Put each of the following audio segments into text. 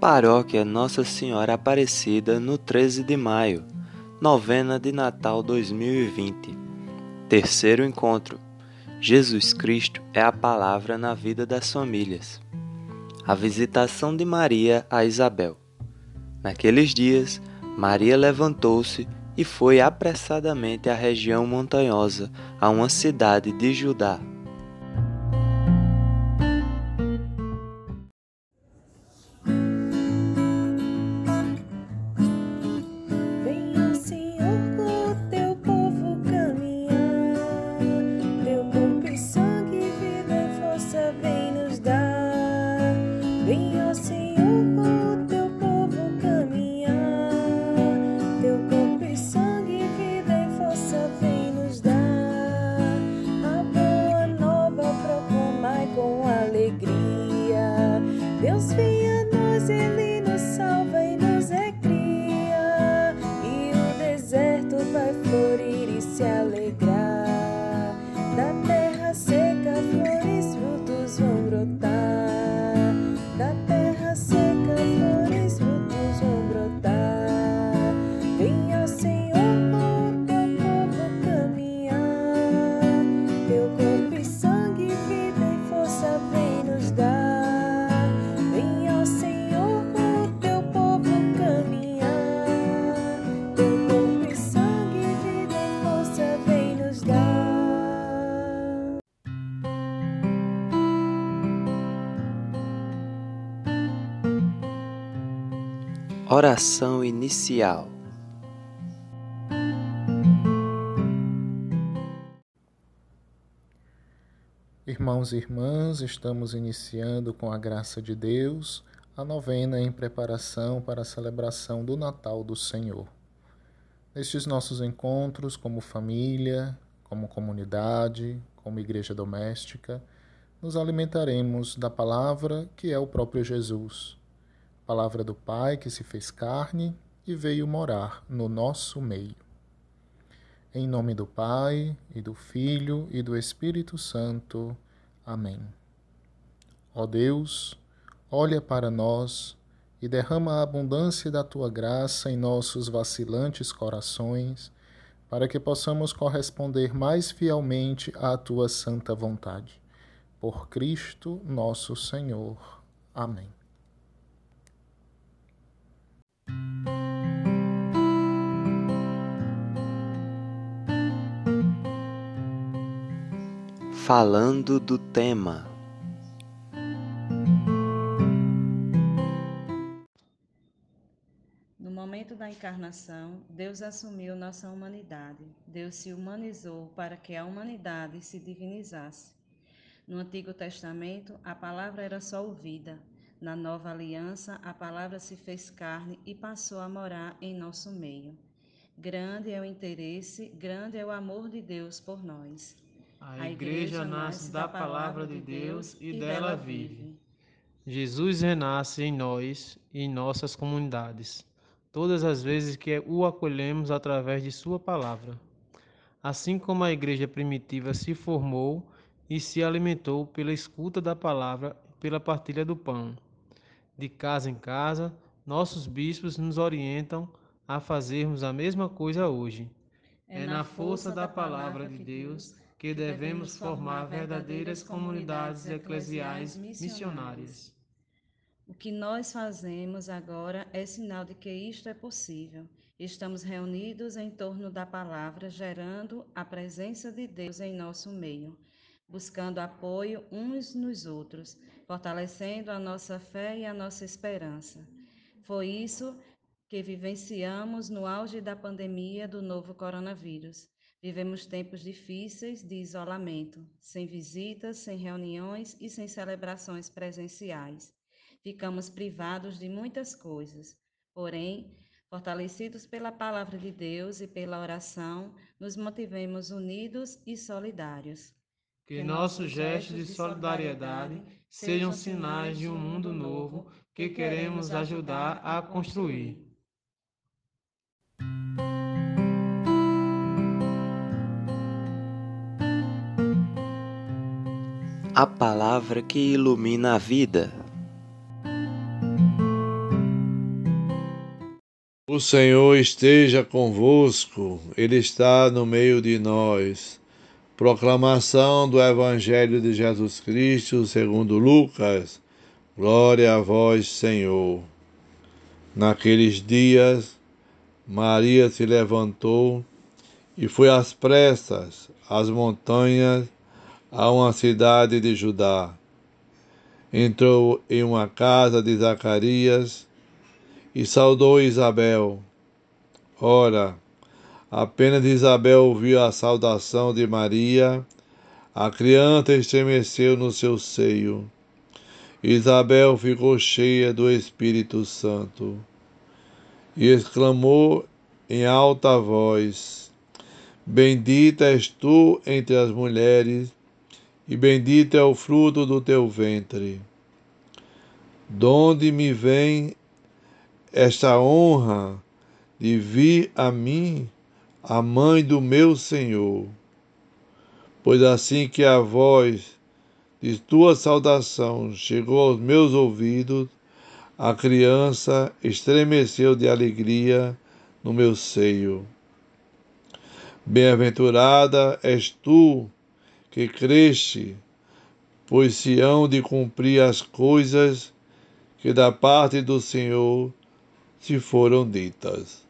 Paróquia Nossa Senhora Aparecida no 13 de maio, novena de Natal 2020. Terceiro encontro. Jesus Cristo é a palavra na vida das famílias. A visitação de Maria a Isabel. Naqueles dias, Maria levantou-se e foi apressadamente à região montanhosa, a uma cidade de Judá morir. Oração inicial. Irmãos e irmãs, estamos iniciando com a graça de Deus a novena em preparação para a celebração do Natal do Senhor. Nestes nossos encontros, como família, como comunidade, como igreja doméstica, nos alimentaremos da palavra que é o próprio Jesus palavra do Pai que se fez carne e veio morar no nosso meio. Em nome do Pai, e do Filho, e do Espírito Santo. Amém. Ó Deus, olha para nós e derrama a abundância da tua graça em nossos vacilantes corações, para que possamos corresponder mais fielmente à tua santa vontade. Por Cristo nosso Senhor. Amém. Falando do tema. No momento da encarnação, Deus assumiu nossa humanidade. Deus se humanizou para que a humanidade se divinizasse. No Antigo Testamento, a palavra era só ouvida, na nova aliança, a palavra se fez carne e passou a morar em nosso meio. Grande é o interesse, grande é o amor de Deus por nós. A igreja nasce da palavra de Deus e dela vive. Jesus renasce em nós e em nossas comunidades, todas as vezes que o acolhemos através de Sua palavra. Assim como a igreja primitiva se formou e se alimentou pela escuta da palavra e pela partilha do pão de casa em casa, nossos bispos nos orientam a fazermos a mesma coisa hoje. É na força da palavra de Deus que devemos formar verdadeiras comunidades eclesiais missionárias. O que nós fazemos agora é sinal de que isto é possível. Estamos reunidos em torno da palavra, gerando a presença de Deus em nosso meio buscando apoio uns nos outros, fortalecendo a nossa fé e a nossa esperança. Foi isso que vivenciamos no auge da pandemia do novo coronavírus. Vivemos tempos difíceis de isolamento, sem visitas, sem reuniões e sem celebrações presenciais. Ficamos privados de muitas coisas, porém, fortalecidos pela palavra de Deus e pela oração, nos mantivemos unidos e solidários. Que nossos gestos de solidariedade sejam sinais de um mundo novo que queremos ajudar a construir. A palavra que ilumina a vida. O Senhor esteja convosco, Ele está no meio de nós. Proclamação do Evangelho de Jesus Cristo segundo Lucas. Glória a vós, Senhor. Naqueles dias, Maria se levantou e foi às pressas às montanhas a uma cidade de Judá. Entrou em uma casa de Zacarias e saudou Isabel. Ora, apenas Isabel ouviu a saudação de Maria, a criança estremeceu no seu seio. Isabel ficou cheia do Espírito Santo e exclamou em alta voz: Bendita és tu entre as mulheres, e bendito é o fruto do teu ventre. Donde me vem esta honra de vir a mim, a mãe do meu Senhor. Pois assim que a voz de tua saudação chegou aos meus ouvidos, a criança estremeceu de alegria no meu seio. Bem-aventurada és tu que cresce, pois se hão de cumprir as coisas que da parte do Senhor se foram ditas.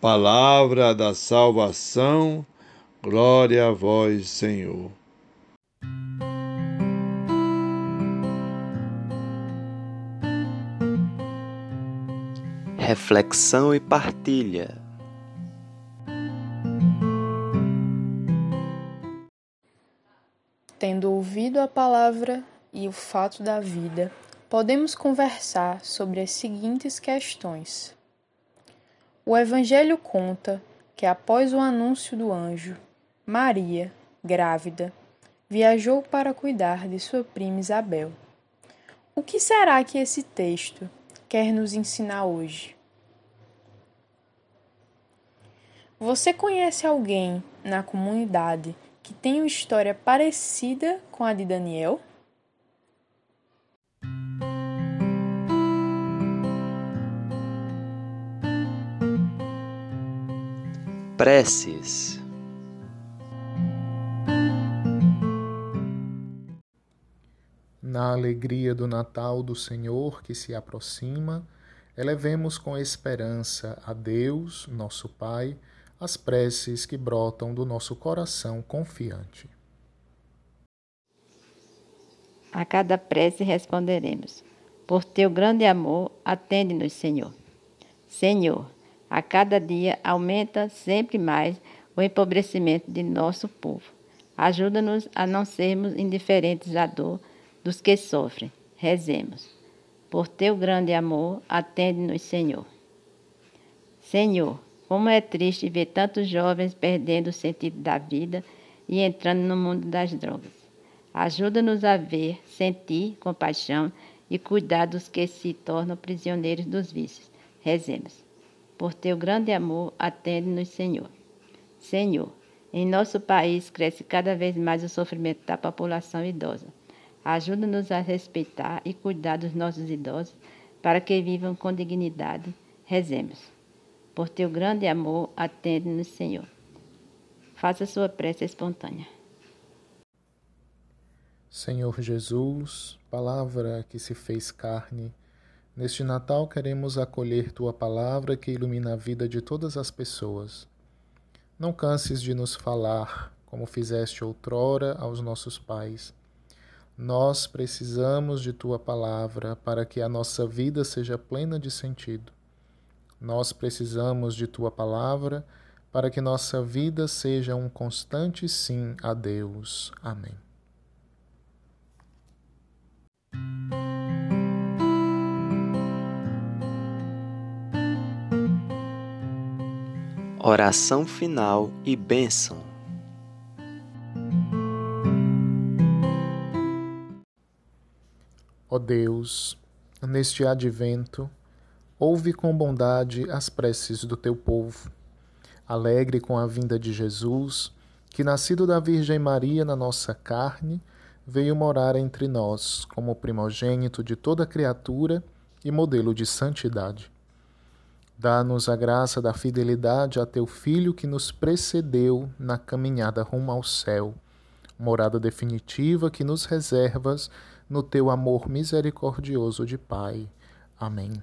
Palavra da salvação, glória a vós, Senhor. Reflexão e partilha. Tendo ouvido a palavra e o fato da vida, podemos conversar sobre as seguintes questões. O Evangelho conta que, após o anúncio do anjo, Maria, grávida, viajou para cuidar de sua prima Isabel. O que será que esse texto quer nos ensinar hoje? Você conhece alguém na comunidade que tem uma história parecida com a de Daniel? Preces Na alegria do Natal do Senhor que se aproxima, elevemos com esperança a Deus, nosso Pai, as preces que brotam do nosso coração confiante. A cada prece responderemos: Por teu grande amor, atende-nos, Senhor. Senhor, a cada dia aumenta sempre mais o empobrecimento de nosso povo. Ajuda-nos a não sermos indiferentes à dor dos que sofrem. Rezemos. Por teu grande amor, atende-nos, Senhor. Senhor, como é triste ver tantos jovens perdendo o sentido da vida e entrando no mundo das drogas. Ajuda-nos a ver, sentir compaixão e cuidar dos que se tornam prisioneiros dos vícios. Rezemos. Por teu grande amor, atende-nos, Senhor. Senhor, em nosso país cresce cada vez mais o sofrimento da população idosa. Ajuda-nos a respeitar e cuidar dos nossos idosos para que vivam com dignidade. Rezemos. Por teu grande amor, atende-nos, Senhor. Faça sua prece espontânea. Senhor Jesus, palavra que se fez carne, Neste Natal queremos acolher tua palavra que ilumina a vida de todas as pessoas. Não canses de nos falar, como fizeste outrora aos nossos pais. Nós precisamos de tua palavra para que a nossa vida seja plena de sentido. Nós precisamos de tua palavra para que nossa vida seja um constante sim a Deus. Amém. Oração final e bênção. Ó Deus, neste advento, ouve com bondade as preces do teu povo. Alegre com a vinda de Jesus, que, nascido da Virgem Maria na nossa carne, veio morar entre nós como primogênito de toda criatura e modelo de santidade Dá-nos a graça da fidelidade a teu Filho que nos precedeu na caminhada rumo ao céu, morada definitiva que nos reservas no teu amor misericordioso de Pai. Amém.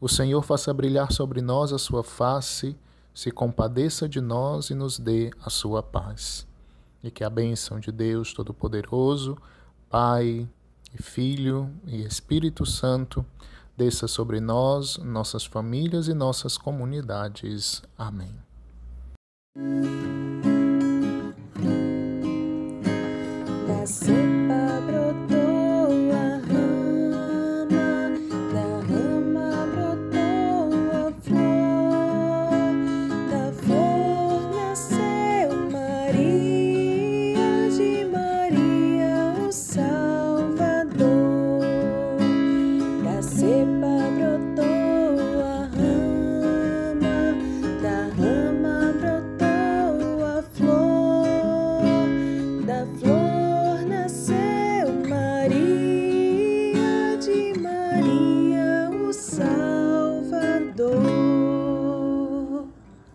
O Senhor faça brilhar sobre nós a sua face, se compadeça de nós e nos dê a sua paz. E que a bênção de Deus Todo-Poderoso, Pai, e Filho e Espírito Santo, desça sobre nós, nossas famílias e nossas comunidades. Amém.